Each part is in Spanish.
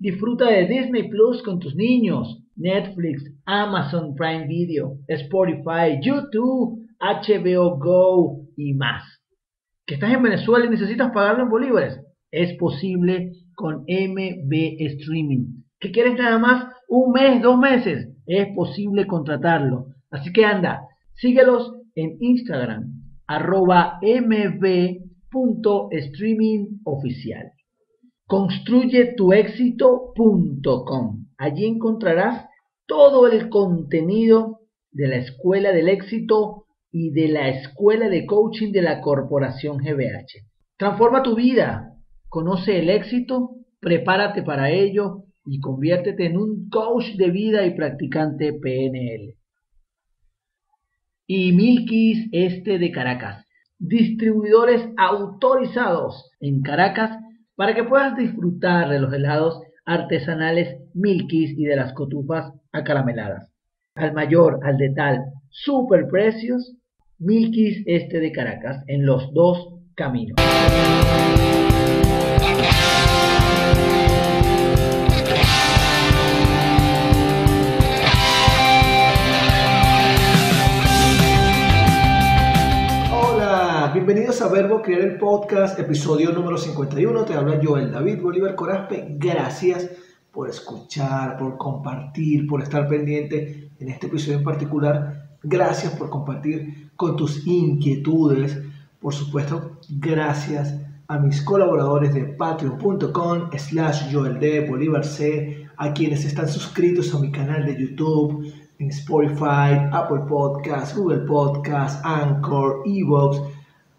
Disfruta de Disney Plus con tus niños, Netflix, Amazon Prime Video, Spotify, YouTube, HBO Go y más. ¿Que estás en Venezuela y necesitas pagarlo en bolívares? Es posible con MB Streaming. ¿Que quieres nada más un mes, dos meses? Es posible contratarlo. Así que anda, síguelos en Instagram, arroba mb.streamingoficial. Construyetuexito.com. Allí encontrarás todo el contenido de la Escuela del Éxito y de la Escuela de Coaching de la Corporación GBH. Transforma tu vida, conoce el éxito, prepárate para ello y conviértete en un coach de vida y practicante PNL y Milkis Este de Caracas, distribuidores autorizados en Caracas para que puedas disfrutar de los helados artesanales Milkis y de las cotufas acarameladas. Al mayor, al de tal, super precios, Milkis Este de Caracas, en los dos caminos. Bienvenidos a Verbo Crear el Podcast, episodio número 51. Te habla Joel David Bolívar Corazpe. Gracias por escuchar, por compartir, por estar pendiente en este episodio en particular. Gracias por compartir con tus inquietudes. Por supuesto, gracias a mis colaboradores de patreon.com slash Joel D. Bolívar C, a quienes están suscritos a mi canal de YouTube, en Spotify, Apple Podcasts, Google Podcasts, Anchor, Evox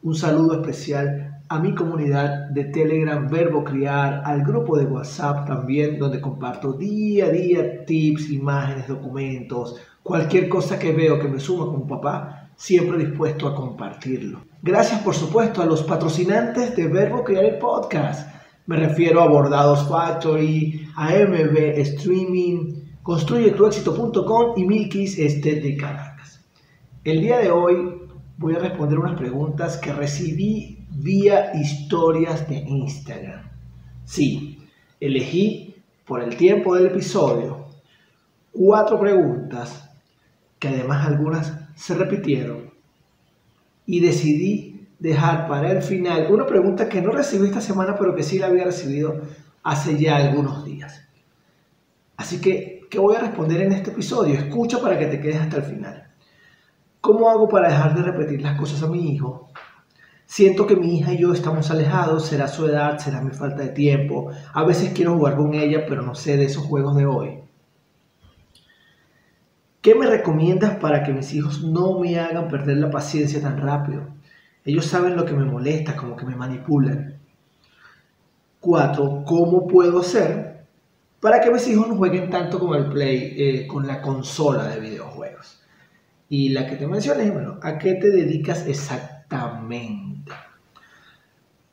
un saludo especial a mi comunidad de Telegram Verbo Criar, al grupo de WhatsApp también, donde comparto día a día tips, imágenes, documentos, cualquier cosa que veo que me suma como papá, siempre dispuesto a compartirlo. Gracias por supuesto a los patrocinantes de Verbo Criar el podcast. Me refiero a Bordados Factory, a Streaming, construyetuexito.com y Milkis Este de Caracas. El día de hoy voy a responder unas preguntas que recibí vía historias de Instagram. Sí, elegí por el tiempo del episodio cuatro preguntas que además algunas se repitieron y decidí dejar para el final una pregunta que no recibí esta semana pero que sí la había recibido hace ya algunos días. Así que, ¿qué voy a responder en este episodio? Escucha para que te quedes hasta el final. ¿Cómo hago para dejar de repetir las cosas a mi hijo? Siento que mi hija y yo estamos alejados, será su edad, será mi falta de tiempo. A veces quiero jugar con ella, pero no sé de esos juegos de hoy. ¿Qué me recomiendas para que mis hijos no me hagan perder la paciencia tan rápido? Ellos saben lo que me molesta, como que me manipulan. Cuatro, ¿cómo puedo hacer para que mis hijos no jueguen tanto con el play, eh, con la consola de videojuegos? Y la que te mencioné, bueno, ¿a qué te dedicas exactamente?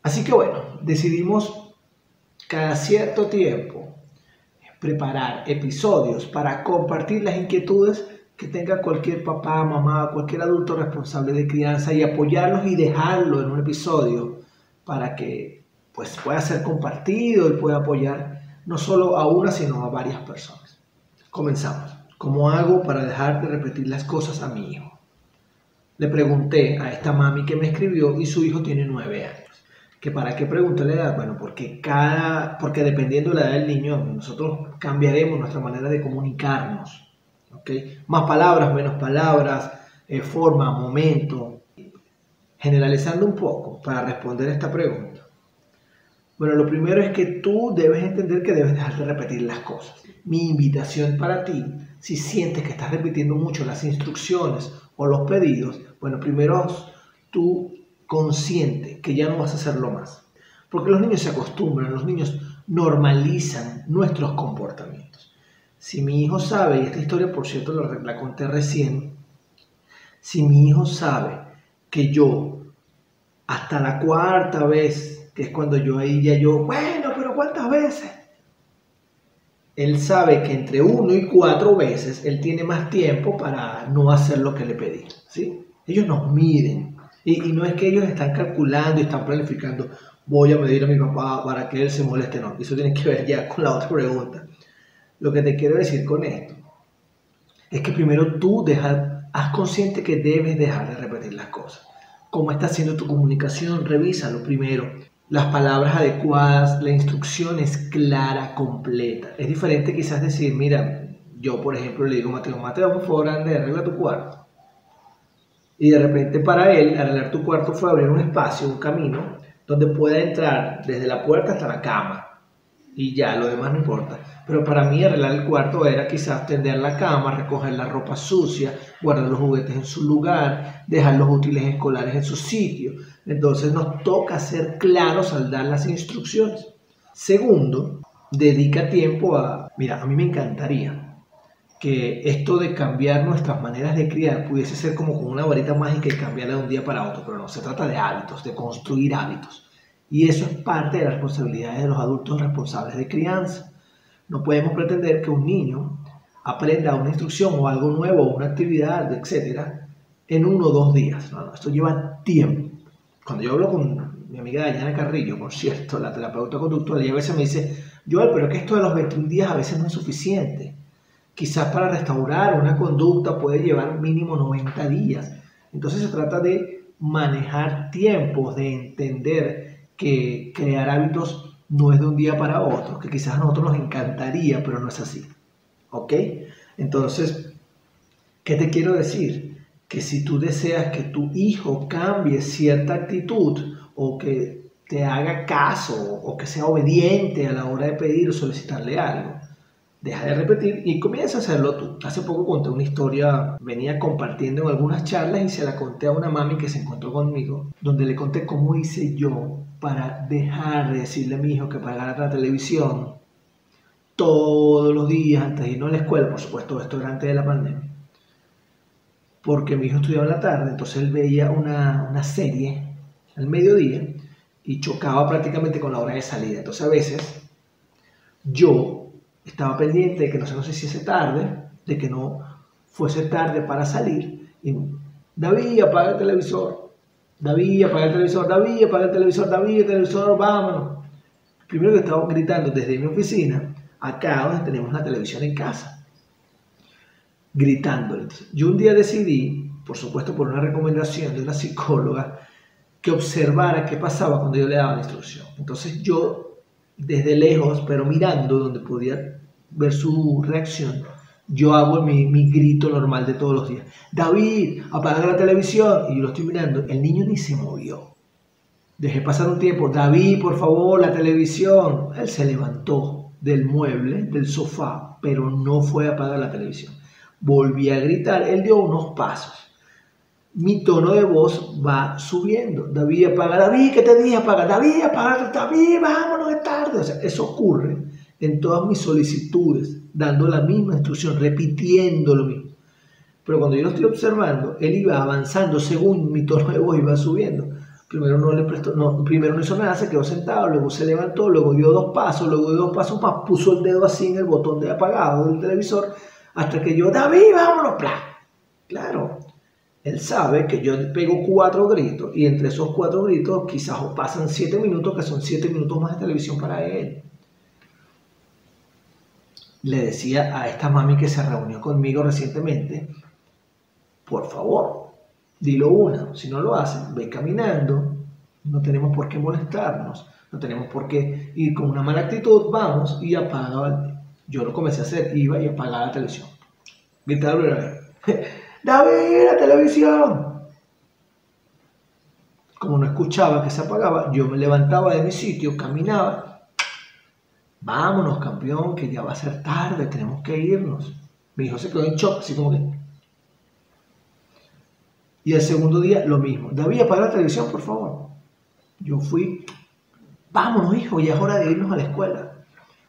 Así que bueno, decidimos cada cierto tiempo preparar episodios para compartir las inquietudes que tenga cualquier papá, mamá, cualquier adulto responsable de crianza y apoyarlos y dejarlo en un episodio para que pues pueda ser compartido y pueda apoyar no solo a una, sino a varias personas. Comenzamos. ¿Cómo hago para dejar de repetir las cosas a mi hijo? Le pregunté a esta mami que me escribió y su hijo tiene nueve años. ¿Que para qué pregunté la edad? Bueno, porque cada, porque dependiendo de la edad del niño, nosotros cambiaremos nuestra manera de comunicarnos. ¿okay? Más palabras, menos palabras, eh, forma, momento. Generalizando un poco para responder esta pregunta. Bueno, lo primero es que tú debes entender que debes dejar de repetir las cosas. Mi invitación para ti si sientes que estás repitiendo mucho las instrucciones o los pedidos, bueno, primero tú consciente que ya no vas a hacerlo más. Porque los niños se acostumbran, los niños normalizan nuestros comportamientos. Si mi hijo sabe, y esta historia por cierto la, la conté recién, Si mi hijo sabe que yo, hasta la cuarta vez, que es cuando yo ahí ya yo, bueno, pero ¿cuántas veces? Él sabe que entre uno y cuatro veces él tiene más tiempo para no hacer lo que le pedí. ¿sí? Ellos nos miden. Y, no es que ellos están calculando y están planificando, voy a medir a mi papá para que él se moleste. No, eso tiene que ver ya con la otra pregunta. Lo que te quiero decir con esto es que primero tú dejas, haz consciente que debes dejar de repetir las cosas. ¿Cómo está haciendo tu comunicación? Revísalo primero. Las palabras adecuadas, la instrucción es clara, completa. Es diferente quizás decir, mira, yo por ejemplo le digo a Mateo, Mateo, por favor, ande, arregla tu cuarto. Y de repente para él, arreglar tu cuarto fue abrir un espacio, un camino, donde pueda entrar desde la puerta hasta la cama. Y ya, lo demás no importa. Pero para mí arreglar el cuarto era quizás tender la cama, recoger la ropa sucia, guardar los juguetes en su lugar, dejar los útiles escolares en su sitio. Entonces nos toca ser claros al dar las instrucciones. Segundo, dedica tiempo a... Mira, a mí me encantaría que esto de cambiar nuestras maneras de criar pudiese ser como con una varita mágica y cambiarla de un día para otro, pero no, se trata de hábitos, de construir hábitos. Y eso es parte de las responsabilidades de los adultos responsables de crianza. No podemos pretender que un niño aprenda una instrucción o algo nuevo, una actividad, etcétera, en uno o dos días. No, no, esto lleva tiempo. Cuando yo hablo con mi amiga Dayana Carrillo, por cierto, la terapeuta conductual, ella a veces me dice, Joel, pero que esto de los 21 días a veces no es suficiente. Quizás para restaurar una conducta puede llevar mínimo 90 días. Entonces se trata de manejar tiempos, de entender que crear hábitos no es de un día para otro, que quizás a nosotros nos encantaría, pero no es así. ¿Ok? Entonces, ¿qué te quiero decir? Que si tú deseas que tu hijo cambie cierta actitud o que te haga caso o que sea obediente a la hora de pedir o solicitarle algo, deja de repetir y comienza a hacerlo tú. Hace poco conté una historia, venía compartiendo en algunas charlas y se la conté a una mami que se encontró conmigo, donde le conté cómo hice yo para dejar de decirle a mi hijo que pagara la televisión todos los días antes de irnos a la escuela, por supuesto, esto era la pandemia, porque mi hijo estudiaba en la tarde, entonces él veía una, una serie al mediodía y chocaba prácticamente con la hora de salida. Entonces a veces yo estaba pendiente de que no se nos hiciese tarde, de que no fuese tarde para salir, y David apaga el televisor, David, apaga el televisor, David, apaga el televisor, David, el televisor, vámonos. Primero que estaba gritando desde mi oficina, acá donde tenemos la televisión en casa, gritándole. Yo un día decidí, por supuesto por una recomendación de una psicóloga, que observara qué pasaba cuando yo le daba la instrucción. Entonces yo, desde lejos, pero mirando donde podía ver su reacción, yo hago mi, grito normal de todos los días. David, apaga la televisión. Y yo lo estoy mirando. El niño ni se movió. Dejé pasar un tiempo. David, por favor, la televisión. Él se levantó del mueble, del sofá, pero no fue a apagar la televisión. Volví a gritar. Él dio unos pasos. Mi tono de voz va subiendo. David, apaga. David, ¿qué te dije? Apaga. David, apaga. David, vámonos, es tarde. O eso ocurre en todas mis solicitudes dando la misma instrucción, repitiendo lo mismo. Pero cuando yo lo estoy observando, él iba avanzando según mi tono de voz iba subiendo. Primero no le prestó, no, primero no hizo nada, se quedó sentado, luego se levantó, luego dio dos pasos, luego dio dos pasos más, puso el dedo así en el botón de apagado del televisor, hasta que yo, David, vámonos, ¡plá! Claro, él sabe que yo pego cuatro gritos y entre esos cuatro gritos quizás pasan siete minutos, que son siete minutos más de televisión para él le decía a esta mami que se reunió conmigo recientemente, por favor, dilo una, si no lo hacen, ve caminando, no tenemos por qué molestarnos, no tenemos por qué ir con una mala actitud, vamos y apaga. Yo lo comencé a hacer, iba y apagaba la televisión. Gritaba, David, la televisión. Como no escuchaba que se apagaba, yo me levantaba de mi sitio, caminaba vámonos campeón, que ya va a ser tarde, tenemos que irnos. Mi hijo se quedó en shock, así como que... Y el segundo día lo mismo. David, apaga la televisión, por favor. Yo fui, vámonos hijo, ya es hora de irnos a la escuela.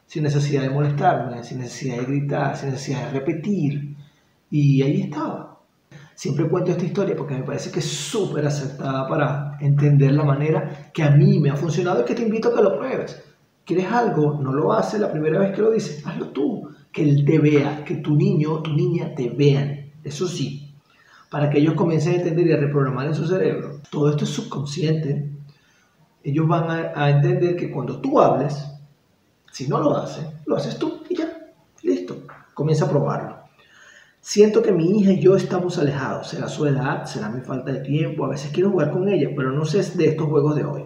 Sin necesidad de molestarme, sin necesidad de gritar, sin necesidad de repetir. Y ahí estaba. Siempre cuento esta historia porque me parece que es súper acertada para entender la manera que a mí me ha funcionado y que te invito a que lo pruebes. ¿Quieres algo? No lo haces la primera vez que lo dices, hazlo tú. Que él te vea, que tu niño o tu niña te vean. Eso sí, para que ellos comiencen a entender y a reprogramar en su cerebro. Todo esto es subconsciente. Ellos van a, entender que cuando tú hables, si no lo haces, lo haces tú y ya. Listo. Comienza a probarlo. Siento que mi hija y yo estamos alejados. Será su edad, será mi falta de tiempo. A veces quiero jugar con ella, pero no sé de estos juegos de hoy.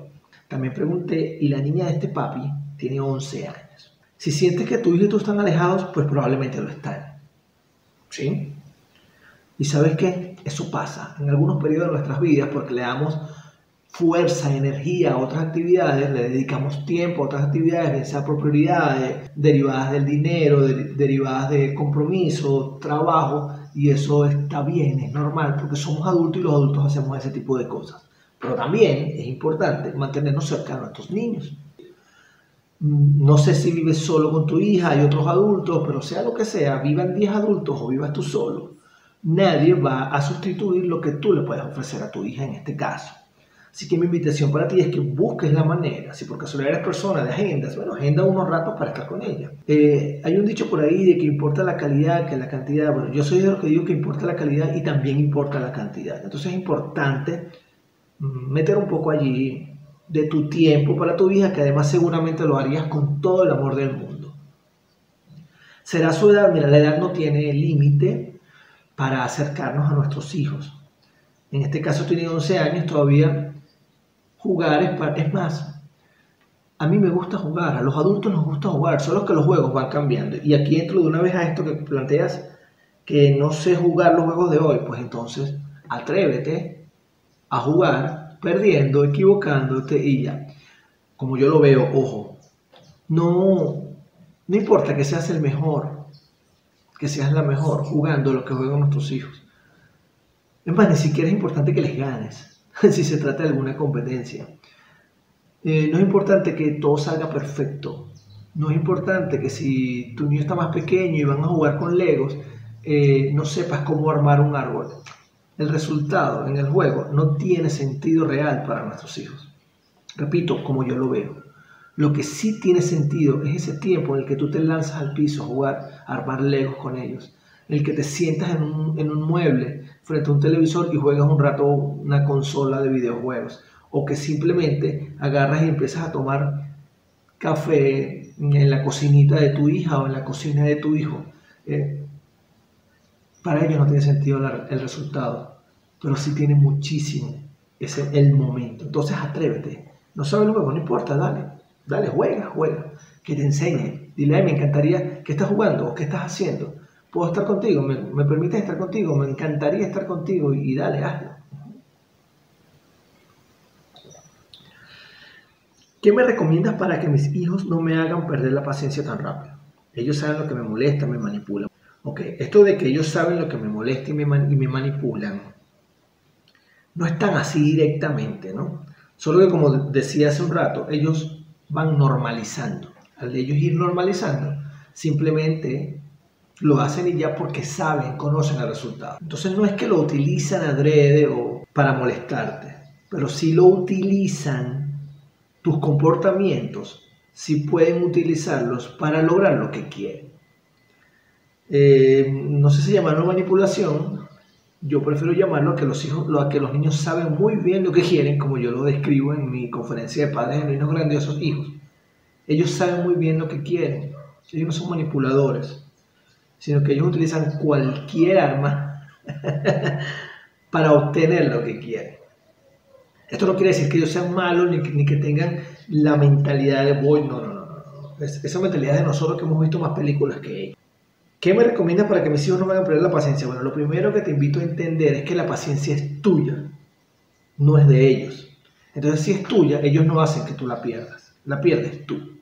También pregunté, ¿y la niña de este papi tiene 11 años? Si sientes que tu hija y tú están alejados, pues probablemente lo están. ¿Sí? Y sabes qué? Eso pasa en algunos periodos de nuestras vidas porque le damos fuerza, energía a otras actividades, le dedicamos tiempo a otras actividades, bien sea por prioridades, derivadas del dinero, derivadas de compromiso, trabajo, y eso está bien, es normal, porque somos adultos y los adultos hacemos ese tipo de cosas. Pero también es importante mantenernos cerca a nuestros niños. No sé si vives solo con tu hija, y otros adultos, pero sea lo que sea, vivan 10 adultos o vivas tú solo, nadie va a sustituir lo que tú le puedes ofrecer a tu hija en este caso. Así que mi invitación para ti es que busques la manera, si por casualidad eres persona de agendas, bueno, agenda unos ratos para estar con ella. Eh, hay un dicho por ahí de que importa la calidad que la cantidad. Bueno, yo soy de los que digo que importa la calidad y también importa la cantidad. Entonces es importante meter un poco allí de tu tiempo para tu hija, que además seguramente lo harías con todo el amor del mundo. Será su edad, mira, la edad no tiene límite para acercarnos a nuestros hijos. En este caso tiene 11 años, todavía Jugar es, es más, a mí me gusta jugar, a los adultos nos gusta jugar, solo que los juegos van cambiando. Y aquí entro de una vez a esto que planteas, que no sé jugar los juegos de hoy, pues entonces atrévete a jugar perdiendo, equivocándote y ya. Como yo lo veo, ojo, no, no importa que seas el mejor, que seas la mejor jugando lo que juegan nuestros hijos. Es más, ni siquiera es importante que les ganes. si se trata de alguna competencia. Eh, no es importante que todo salga perfecto. No es importante que si tu niño está más pequeño y van a jugar con legos, eh, no sepas cómo armar un árbol. El resultado en el juego no tiene sentido real para nuestros hijos. Repito, como yo lo veo. Lo que sí tiene sentido es ese tiempo en el que tú te lanzas al piso a jugar, a armar legos con ellos. El que te sientas en un, en un mueble frente a un televisor y juegas un rato una consola de videojuegos. O que simplemente agarras y empiezas a tomar café en la cocinita de tu hija o en la cocina de tu hijo. Eh, para ellos no tiene sentido el resultado, pero sí tiene muchísimo. Ese es el momento. Entonces atrévete. No sabes luego, no importa, dale. Dale, juega, juega. Que te enseñe. Dile, me encantaría, ¿qué estás jugando o qué estás haciendo? puedo estar contigo, me, me permites estar contigo, me encantaría estar contigo y, dale, hazlo. ¿Qué me recomiendas para que mis hijos no me hagan perder la paciencia tan rápido? Ellos saben lo que me molesta, me manipulan. Ok, esto de que ellos saben lo que me molesta y me, manipulan, no es tan así directamente, ¿no? Solo que como decía hace un rato, ellos van normalizando. Al ellos ir normalizando, simplemente lo hacen y ya porque saben, conocen el resultado. Entonces no es que lo utilizan adrede o para molestarte, pero si lo utilizan tus comportamientos, si pueden utilizarlos para lograr lo que quieren. Eh, no sé si llamarlo manipulación, yo prefiero llamarlo a que los hijos, que los niños saben muy bien lo que quieren, como yo lo describo en mi conferencia de padres de niños grandiosos hijos. Ellos saben muy bien lo que quieren. Ellos no son manipuladores sino que ellos utilizan cualquier arma para obtener lo que quieren. Esto no quiere decir que ellos sean malos ni que, tengan la mentalidad de voy, no, no, no, no. esa mentalidad de nosotros que hemos visto más películas que ellos. ¿Qué me recomiendas para que mis hijos no me hagan perder la paciencia? Bueno, lo primero que te invito a entender es que la paciencia es tuya, no es de ellos. Entonces, si es tuya, ellos no hacen que tú la pierdas, la pierdes tú.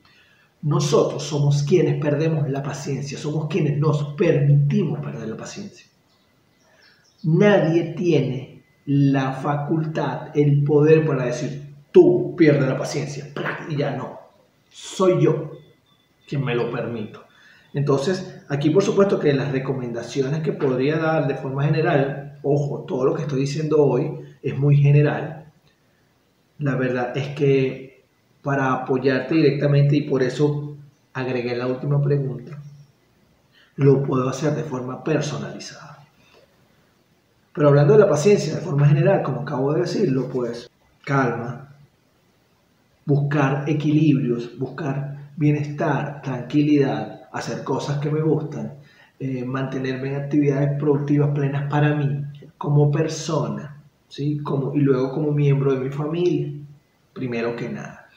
Nosotros somos quienes perdemos la paciencia, somos quienes nos permitimos perder la paciencia. Nadie tiene la facultad, el poder para decir, tú pierdes la paciencia, y ya no. Soy yo quien me lo permito. Entonces, aquí por supuesto que las recomendaciones que podría dar de forma general ojo, todo lo que estoy diciendo hoy es muy general. La verdad es que para apoyarte directamente y por eso agregué la última pregunta, lo puedo hacer de forma personalizada. Pero hablando de la paciencia de forma general, como acabo de decirlo, pues calma, buscar equilibrios, buscar bienestar, tranquilidad, hacer cosas que me gustan, eh, mantenerme en actividades productivas plenas para mí, como persona, ¿sí? como, y luego como miembro de mi familia, primero que nada.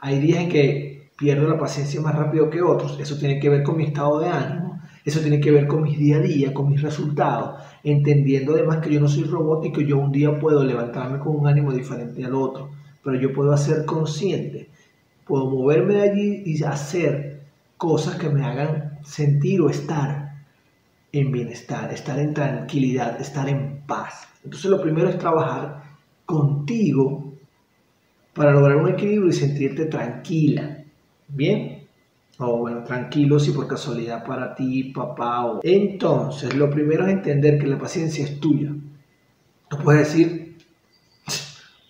Hay días en que pierdo la paciencia más rápido que otros, eso tiene que ver con mi estado de ánimo, eso tiene que ver con mis día a día, con mis resultados, entendiendo además que yo no soy robot y que yo un día puedo levantarme con un ánimo diferente al otro, pero yo puedo ser consciente, puedo moverme de allí y hacer cosas que me hagan sentir o estar en bienestar, estar en tranquilidad, estar en paz. Entonces lo primero es trabajar contigo para lograr un equilibrio y sentirte tranquila. ¿Bien? O bueno, tranquilo si por casualidad para ti, papá o... Entonces, lo primero es entender que la paciencia es tuya. No puedes decir,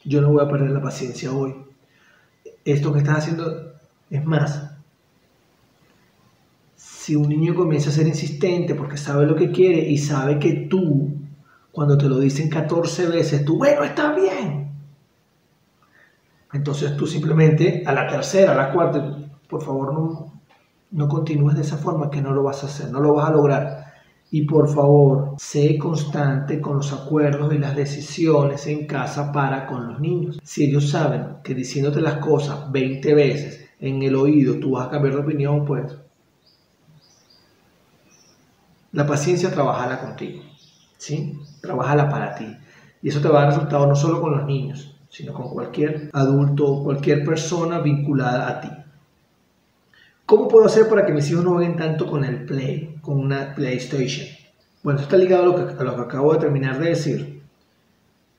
yo no voy a perder la paciencia hoy. Esto que estás haciendo es más, si un niño comienza a ser insistente porque sabe lo que quiere y sabe que tú, cuando te lo dicen 14 veces, tú, bueno, está bien. Entonces tú simplemente a la tercera, a la cuarta, por favor no, no continúes de esa forma que no lo vas a hacer, no lo vas a lograr. Y por favor, sé constante con los acuerdos y las decisiones en casa para con los niños. Si ellos saben que diciéndote las cosas 20 veces en el oído tú vas a cambiar de opinión, pues la paciencia, trabajala contigo, ¿sí? Trabajala para ti. Y eso te va a dar resultado no solo con los niños, sino con cualquier adulto, cualquier persona vinculada a ti. ¿Cómo puedo hacer para que mis hijos no jueguen tanto con el Play, con una PlayStation? Bueno, esto está ligado a lo, que, a lo que acabo de terminar de decir.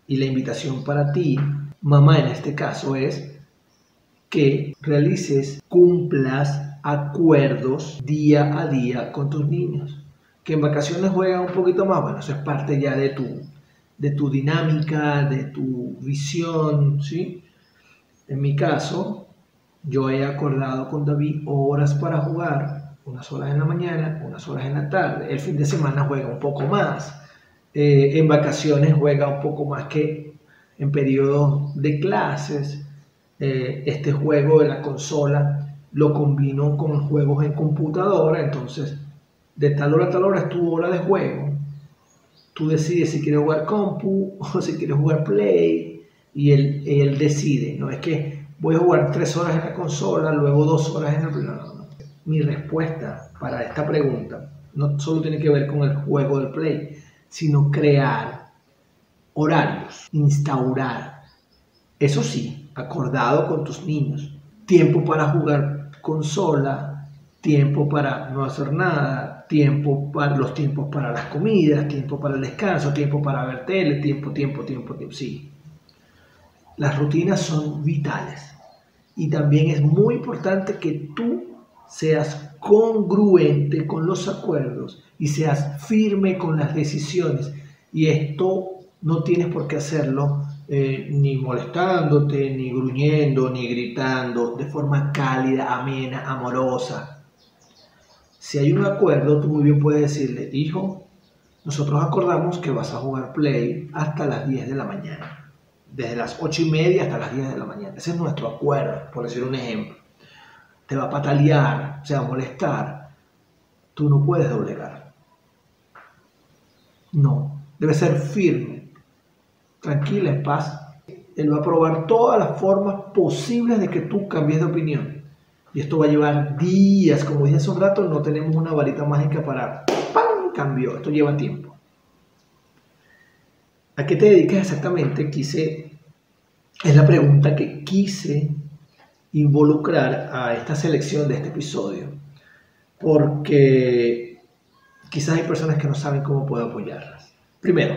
Y la invitación para ti, mamá en este caso, es que realices, cumplas acuerdos día a día con tus niños que en vacaciones juegan un poquito más, bueno, eso es parte ya de tu, de tu dinámica, de tu visión, ¿sí? En mi caso, yo he acordado con David horas para jugar, unas horas en la mañana, unas horas en la tarde. El fin de semana juega un poco más. Eh, en vacaciones juega un poco más que en periodos de clases. Eh, este juego de la consola lo combino con juegos en computadora, entonces de tal hora a tal hora es tu hora de juego. Tú decides si quieres jugar compu o si quieres jugar play y él, él decide. No es que voy a jugar tres horas en la consola, luego dos horas en el play. Mi respuesta para esta pregunta no solo tiene que ver con el juego del play, sino crear horarios, instaurar, eso sí, acordado con tus niños, tiempo para jugar consola, tiempo para no hacer nada, tiempo para los tiempos para las comidas, tiempo para el descanso, tiempo para ver tele, tiempo, tiempo, tiempo, tiempo. Sí. Las rutinas son vitales. Y también es muy importante que tú seas congruente con los acuerdos y seas firme con las decisiones. Y esto no tienes por qué hacerlo eh, ni molestándote, ni gruñendo, ni gritando, de forma cálida, amena, amorosa si hay un acuerdo, tú muy bien puedes decirle, hijo, nosotros acordamos que vas a jugar play hasta las 10 de la mañana. Desde las 8 y media hasta las 10 de la mañana. Ese es nuestro acuerdo, por decir un ejemplo. Te va a patalear, se va a molestar. Tú no puedes doblegar. No, debe ser firme, tranquila, en paz. Él va a probar todas las formas posibles de que tú cambies de opinión. Y esto va a llevar días, como dije hace un rato, no tenemos una varita mágica para ¡pam! Cambió, esto lleva tiempo. ¿A qué te dedicas exactamente? Quise, es la pregunta que quise involucrar a esta selección de este episodio, porque quizás hay personas que no saben cómo puedo apoyarlas. Primero,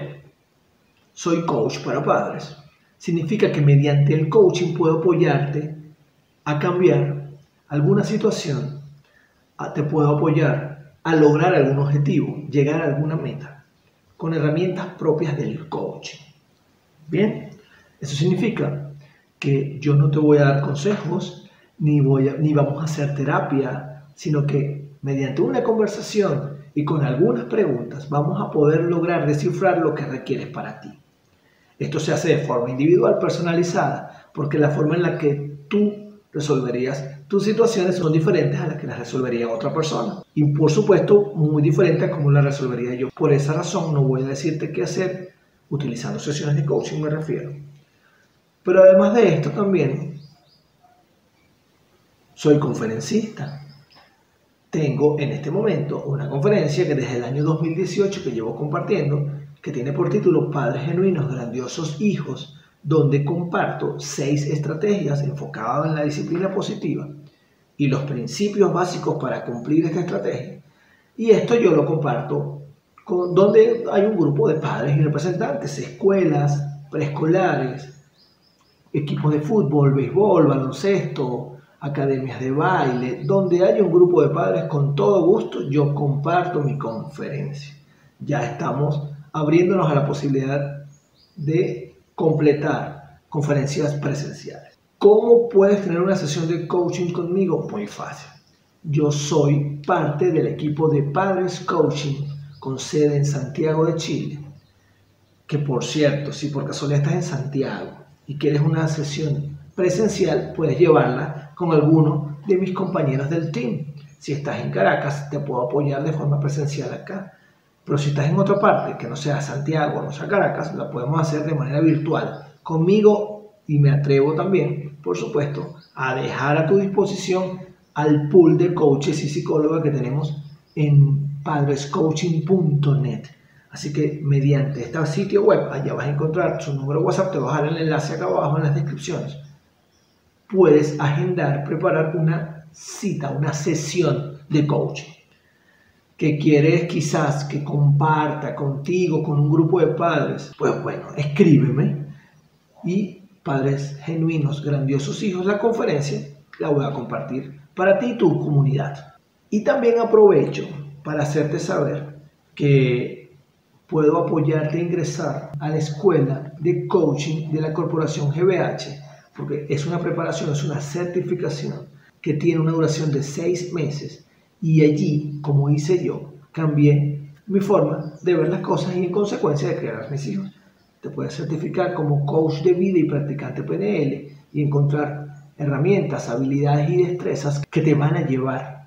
soy coach para padres. Significa que mediante el coaching puedo apoyarte a cambiar alguna situación, te puedo apoyar a lograr algún objetivo, llegar a alguna meta. con herramientas propias del coaching. Bien, eso significa que yo no te voy a dar consejos, ni, voy ni vamos a hacer terapia, sino que mediante una conversación y con algunas preguntas vamos a poder lograr descifrar lo que requieres para ti. Esto se hace de forma individual, personalizada, porque la forma en la que tú resolverías tus situaciones son diferentes a las que las resolvería otra persona. Y por supuesto, muy diferente a cómo las resolvería yo. Por esa razón no voy a decirte qué hacer utilizando sesiones de coaching, me refiero. Pero además de esto también, soy conferencista. Tengo en este momento una conferencia que desde el año 2018 que llevo compartiendo, que tiene por título Padres Genuinos, Grandiosos Hijos, donde comparto seis estrategias enfocadas en la disciplina positiva y los principios básicos para cumplir esta estrategia. Y esto yo lo comparto con, donde hay un grupo de padres y representantes, escuelas, preescolares, equipos de fútbol, béisbol, baloncesto, academias de baile, donde hay un grupo de padres con todo gusto, yo comparto mi conferencia. Ya estamos abriéndonos a la posibilidad de completar conferencias presenciales. ¿Cómo puedes tener una sesión de coaching conmigo? Muy fácil. Yo soy parte del equipo de Padres Coaching con sede en Santiago de Chile. Que por cierto, si por casualidad estás en Santiago y quieres una sesión presencial, puedes llevarla con alguno de mis compañeros del team. Si estás en Caracas, te puedo apoyar de forma presencial acá. Pero si estás en otra parte, que no sea Santiago o no sea Caracas, la podemos hacer de manera virtual. Conmigo y me atrevo también, por supuesto, a dejar a tu disposición al pool de coaches y psicólogas que tenemos en padrescoaching.net. Así que mediante este sitio web, allá vas a encontrar su número WhatsApp, te vas a dar el enlace acá abajo en las descripciones. Puedes agendar, preparar una cita, una sesión de coaching que quieres quizás que comparta contigo, con un grupo de padres, pues bueno, escríbeme y Padres Genuinos, Grandiosos Hijos, la conferencia la voy a compartir para ti y tu comunidad. Y también aprovecho para hacerte saber que puedo apoyarte a ingresar a la escuela de coaching de la corporación GBH, porque es una preparación, es una certificación que tiene una duración de seis meses y allí, como hice yo, cambié mi forma de ver las cosas y en consecuencia de crear a mis hijos te puedes certificar como coach de vida y practicante PNL y encontrar herramientas, habilidades y destrezas que te van a llevar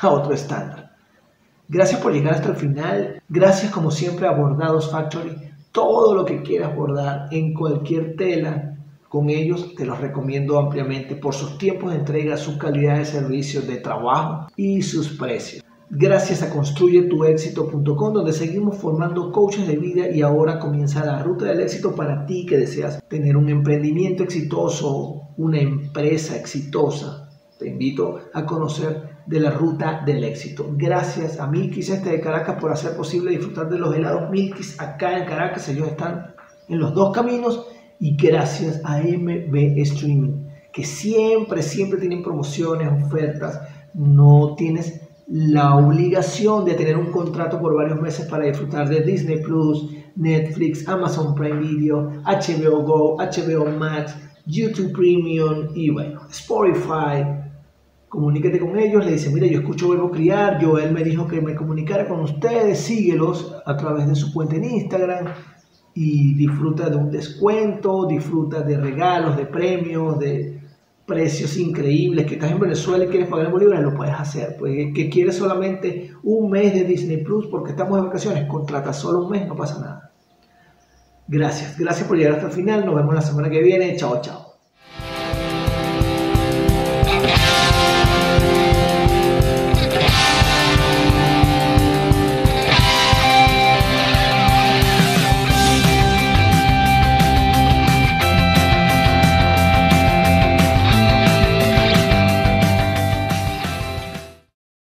a otro estándar. Gracias por llegar hasta el final. Gracias como siempre a Bordados Factory. Todo lo que quieras bordar en cualquier tela, con ellos te los recomiendo ampliamente por sus tiempos de entrega, su calidad de servicio de trabajo y sus precios gracias a construyetuexito.com donde seguimos formando coaches de vida y ahora comienza la ruta del éxito para ti que deseas tener un emprendimiento exitoso, una empresa exitosa. Te invito a conocer de la ruta del éxito. Gracias a Milkis este de Caracas por hacer posible disfrutar de los helados Milkis acá en Caracas. Ellos están en los dos caminos y gracias a MB Streaming que siempre, siempre tienen promociones, ofertas. No tienes la obligación de tener un contrato por varios meses para disfrutar de Disney Plus, Netflix, Amazon Prime Video, HBO Go, HBO Max, YouTube Premium y Spotify. Comuníquete con ellos, le dice, mira, yo escucho Verbo Criar, Joel me dijo que me comunicara con ustedes, síguelos a través de su cuenta en Instagram y disfruta de un descuento, disfruta de regalos, de premios, de precios increíbles, que estás en Venezuela y quieres pagar en bolívares, lo puedes hacer. Pues que quieres solamente un mes de Disney Plus porque estamos de vacaciones, contrata solo un mes, no pasa nada. Gracias, gracias por llegar hasta el final. Nos vemos la semana que viene. Chao, chao.